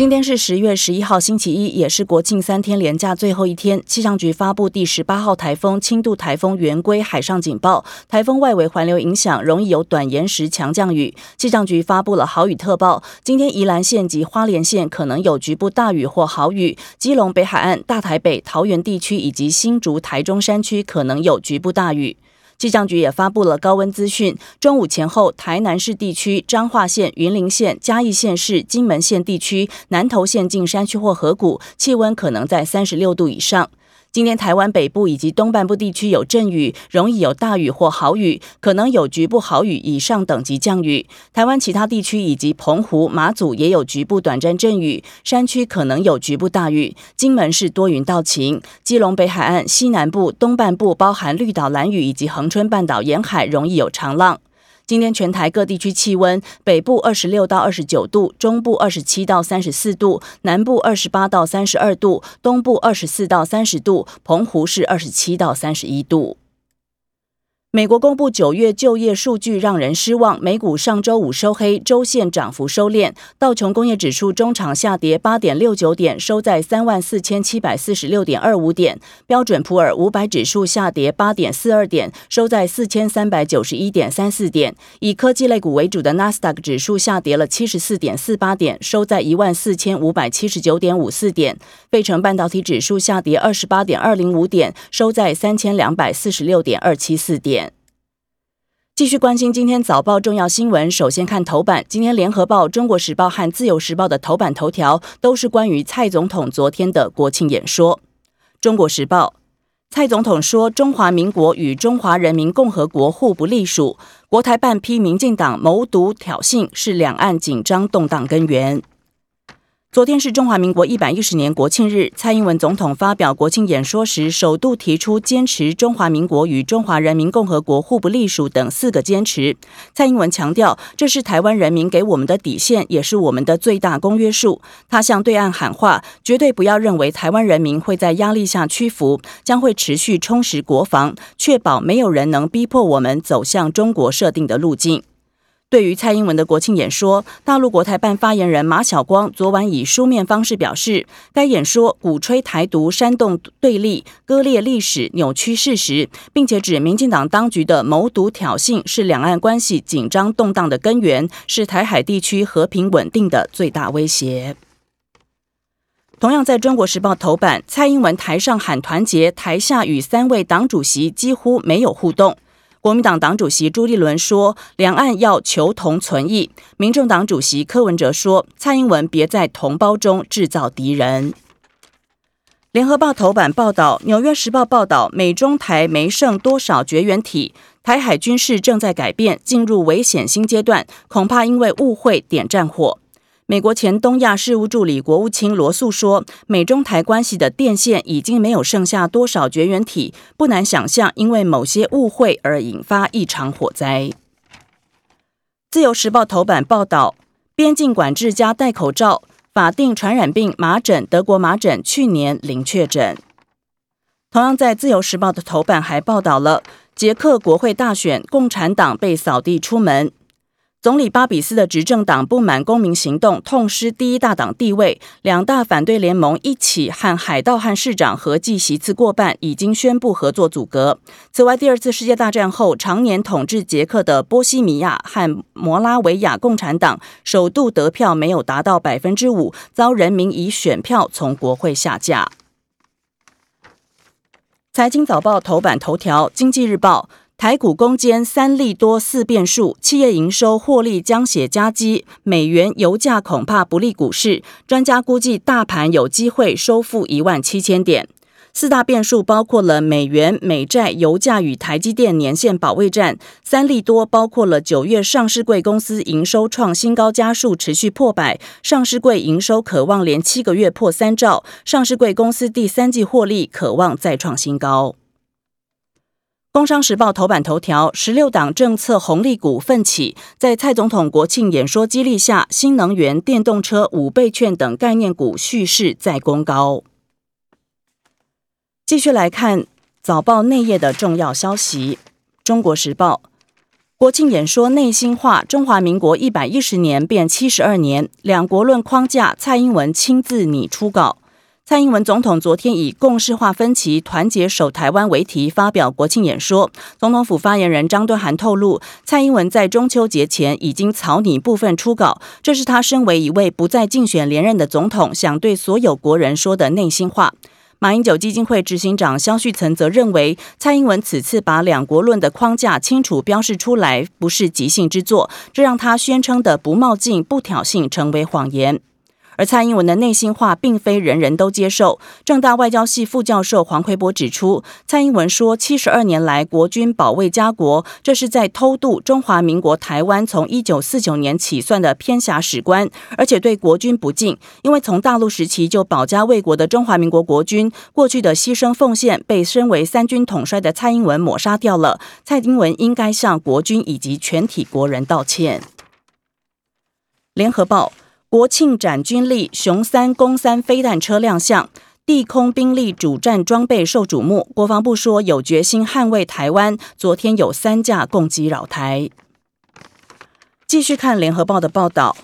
今天是十月十一号，星期一，也是国庆三天连假最后一天。气象局发布第十八号台风轻度台风圆规海上警报，台风外围环流影响，容易有短延时强降雨。气象局发布了豪雨特报，今天宜兰县及花莲县可能有局部大雨或豪雨，基隆北海岸、大台北、桃园地区以及新竹、台中山区可能有局部大雨。气象局也发布了高温资讯，中午前后，台南市地区、彰化县、云林县、嘉义县市、金门县地区、南投县近山区或河谷，气温可能在三十六度以上。今天台湾北部以及东半部地区有阵雨，容易有大雨或豪雨，可能有局部豪雨以上等级降雨。台湾其他地区以及澎湖、马祖也有局部短暂阵雨，山区可能有局部大雨。金门是多云到晴，基隆北海岸西南部、东半部包含绿岛、蓝屿以及恒春半岛沿海容易有长浪。今天全台各地区气温：北部二十六到二十九度，中部二十七到三十四度，南部二十八到三十二度，东部二十四到三十度，澎湖是二十七到三十一度。美国公布九月就业数据让人失望，美股上周五收黑，周线涨幅收敛。道琼工业指数中场下跌八点六九点，收在三万四千七百四十六点二五点。标准普尔五百指数下跌八点四二点，收在四千三百九十一点三四点。以科技类股为主的纳斯达克指数下跌了七十四点四八点，收在一万四千五百七十九点五四点。费城半导体指数下跌二十八点二零五点，收在三千两百四十六点二七四点。继续关心今天早报重要新闻。首先看头版，今天联合报、中国时报和自由时报的头版头条都是关于蔡总统昨天的国庆演说。中国时报，蔡总统说：“中华民国与中华人民共和国互不隶属。”国台办批民进党谋独挑衅，是两岸紧张动荡根源。昨天是中华民国一百一十年国庆日，蔡英文总统发表国庆演说时，首度提出坚持中华民国与中华人民共和国互不隶属等四个坚持。蔡英文强调，这是台湾人民给我们的底线，也是我们的最大公约数。他向对岸喊话，绝对不要认为台湾人民会在压力下屈服，将会持续充实国防，确保没有人能逼迫我们走向中国设定的路径。对于蔡英文的国庆演说，大陆国台办发言人马晓光昨晚以书面方式表示，该演说鼓吹台独、煽动对立、割裂历史、扭曲事实，并且指民进党当局的谋独挑衅是两岸关系紧张动荡的根源，是台海地区和平稳定的最大威胁。同样，在中国时报头版，蔡英文台上喊团结，台下与三位党主席几乎没有互动。国民党党主席朱立伦说：“两岸要求同存异。”民众党主席柯文哲说：“蔡英文别在同胞中制造敌人。”联合报头版报道，纽约时报报道，美中台没剩多少绝缘体，台海军事正在改变，进入危险新阶段，恐怕因为误会点战火。美国前东亚事务助理国务卿罗素说：“美中台关系的电线已经没有剩下多少绝缘体，不难想象，因为某些误会而引发一场火灾。”自由时报头版报道：边境管制加戴口罩，法定传染病麻疹，德国麻疹去年零确诊。同样在自由时报的头版还报道了捷克国会大选，共产党被扫地出门。总理巴比斯的执政党不满公民行动，痛失第一大党地位。两大反对联盟一起和海盗和市长合计席次过半，已经宣布合作阻隔。此外，第二次世界大战后常年统治捷克的波西米亚和摩拉维亚共产党首度得票没有达到百分之五，遭人民以选票从国会下架。财经早报头版头条，《经济日报》。台股攻坚三利多四变数，企业营收获利将写加基，美元油价恐怕不利股市。专家估计大盘有机会收复一万七千点。四大变数包括了美元、美债、油价与台积电年线保卫战。三利多包括了九月上市贵公司营收创新高，加速持续破百，上市贵营收渴望连七个月破三兆，上市贵公司第三季获利渴望再创新高。工商时报头版头条：十六党政策红利股奋起，在蔡总统国庆演说激励下，新能源、电动车、五倍券等概念股蓄势再攻高。继续来看早报内页的重要消息：中国时报国庆演说内心话，中华民国一百一十年变七十二年，两国论框架，蔡英文亲自拟初稿。蔡英文总统昨天以“共识化分歧，团结守台湾”为题发表国庆演说。总统府发言人张敦涵透露，蔡英文在中秋节前已经草拟部分初稿，这是他身为一位不再竞选连任的总统，想对所有国人说的内心话。马英九基金会执行长肖旭岑则认为，蔡英文此次把两国论的框架清楚标示出来，不是即兴之作，这让他宣称的不冒进、不挑衅成为谎言。而蔡英文的内心话并非人人都接受。正大外交系副教授黄奎博指出，蔡英文说七十二年来国军保卫家国，这是在偷渡中华民国台湾从一九四九年起算的偏狭史观，而且对国军不敬。因为从大陆时期就保家卫国的中华民国国军过去的牺牲奉献，被身为三军统帅的蔡英文抹杀掉了。蔡英文应该向国军以及全体国人道歉。联合报。国庆展军力，雄三攻三飞弹车亮相，地空兵力主战装备受瞩目。国防部说有决心捍卫台湾。昨天有三架共击扰台。继续看联合报的报道，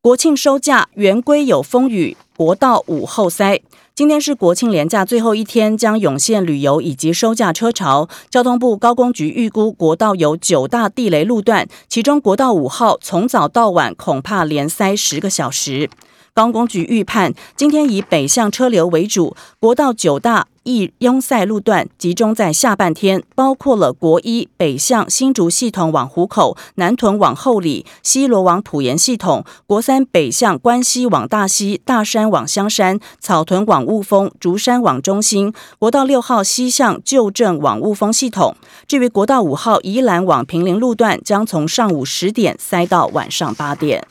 国庆收假，圆规有风雨，国道五后塞。今天是国庆连假最后一天，将涌现旅游以及收假车潮。交通部高工局预估，国道有九大地雷路段，其中国道五号从早到晚恐怕连塞十个小时。高工局预判，今天以北向车流为主，国道九大易拥塞路段集中在下半天，包括了国一北向新竹系统往湖口、南屯往后里、西罗往土岩系统；国三北向关西往大溪、大山往香山、草屯往雾峰、竹山往中心；国道六号西向旧镇往雾峰系统。至于国道五号宜兰往平陵路段，将从上午十点塞到晚上八点。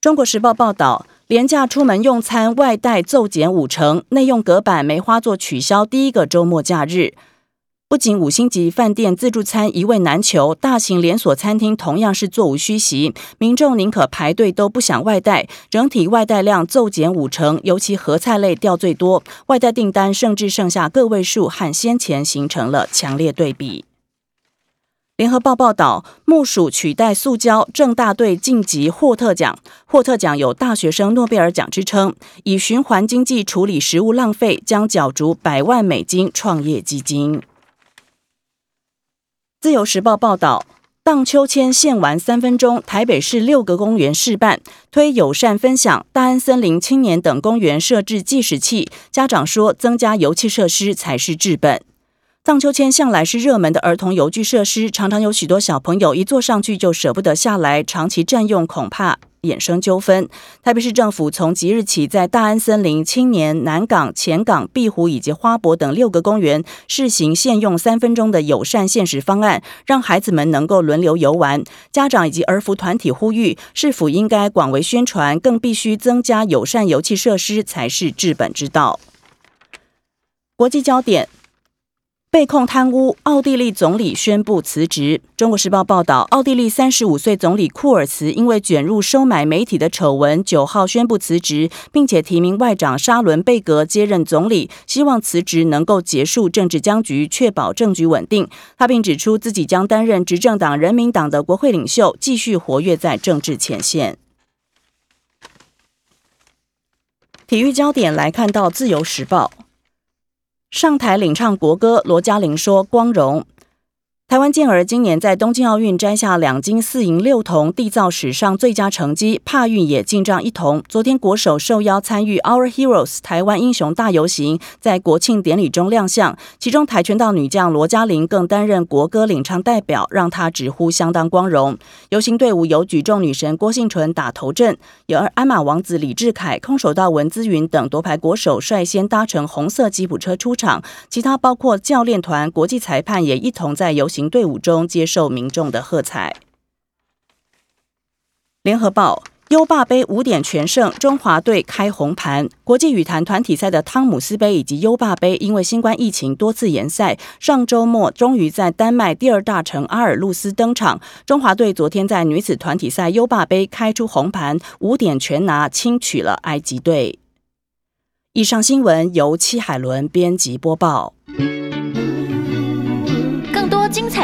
中国时报报道，廉价出门用餐外带骤减五成，内用隔板梅花座取消第一个周末假日。不仅五星级饭店自助餐一位难求，大型连锁餐厅同样是座无虚席，民众宁可排队都不想外带，整体外带量骤减五成，尤其合菜类掉最多，外带订单甚至剩下个位数，和先前形成了强烈对比。联合报报道，木薯取代塑胶，正大队晋级霍特奖。霍特奖有大学生诺贝尔奖之称，以循环经济处理食物浪费，将角逐百万美金创业基金。自由时报报道，荡秋千限玩三分钟，台北市六个公园试办，推友善分享。大安森林、青年等公园设置计时器，家长说增加游憩设施才是治本。荡秋千向来是热门的儿童游具设施，常常有许多小朋友一坐上去就舍不得下来，长期占用恐怕衍生纠纷。台北市政府从即日起，在大安森林、青年、南港、前港、碧湖以及花博等六个公园试行限用三分钟的友善限时方案，让孩子们能够轮流游玩。家长以及儿福团体呼吁，是否应该广为宣传，更必须增加友善游憩设施，才是治本之道。国际焦点。被控贪污，奥地利总理宣布辞职。中国时报报道，奥地利三十五岁总理库尔茨因为卷入收买媒体的丑闻，九号宣布辞职，并且提名外长沙伦贝格接任总理，希望辞职能够结束政治僵局，确保政局稳定。他并指出自己将担任执政党人民党的国会领袖，继续活跃在政治前线。体育焦点来看到自由时报。上台领唱国歌，罗嘉玲说：“光荣。”台湾健儿今年在东京奥运摘下两金四银六铜，缔造史上最佳成绩。帕运也进账一铜。昨天国手受邀参与 Our Heroes 台湾英雄大游行，在国庆典礼中亮相。其中跆拳道女将罗嘉玲更担任国歌领唱代表，让她直呼相当光荣。游行队伍由举重女神郭幸纯打头阵，有鞍马王子李志凯、空手道文姿云等夺牌国手率先搭乘红色吉普车出场。其他包括教练团、国际裁判也一同在游。行行队伍中接受民众的喝彩。联合报优霸杯五点全胜，中华队开红盘。国际羽坛团体赛的汤姆斯杯以及优霸杯，因为新冠疫情多次延赛，上周末终于在丹麦第二大城阿尔路斯登场。中华队昨天在女子团体赛优霸杯开出红盘，五点全拿，轻取了埃及队。以上新闻由戚海伦编辑播报。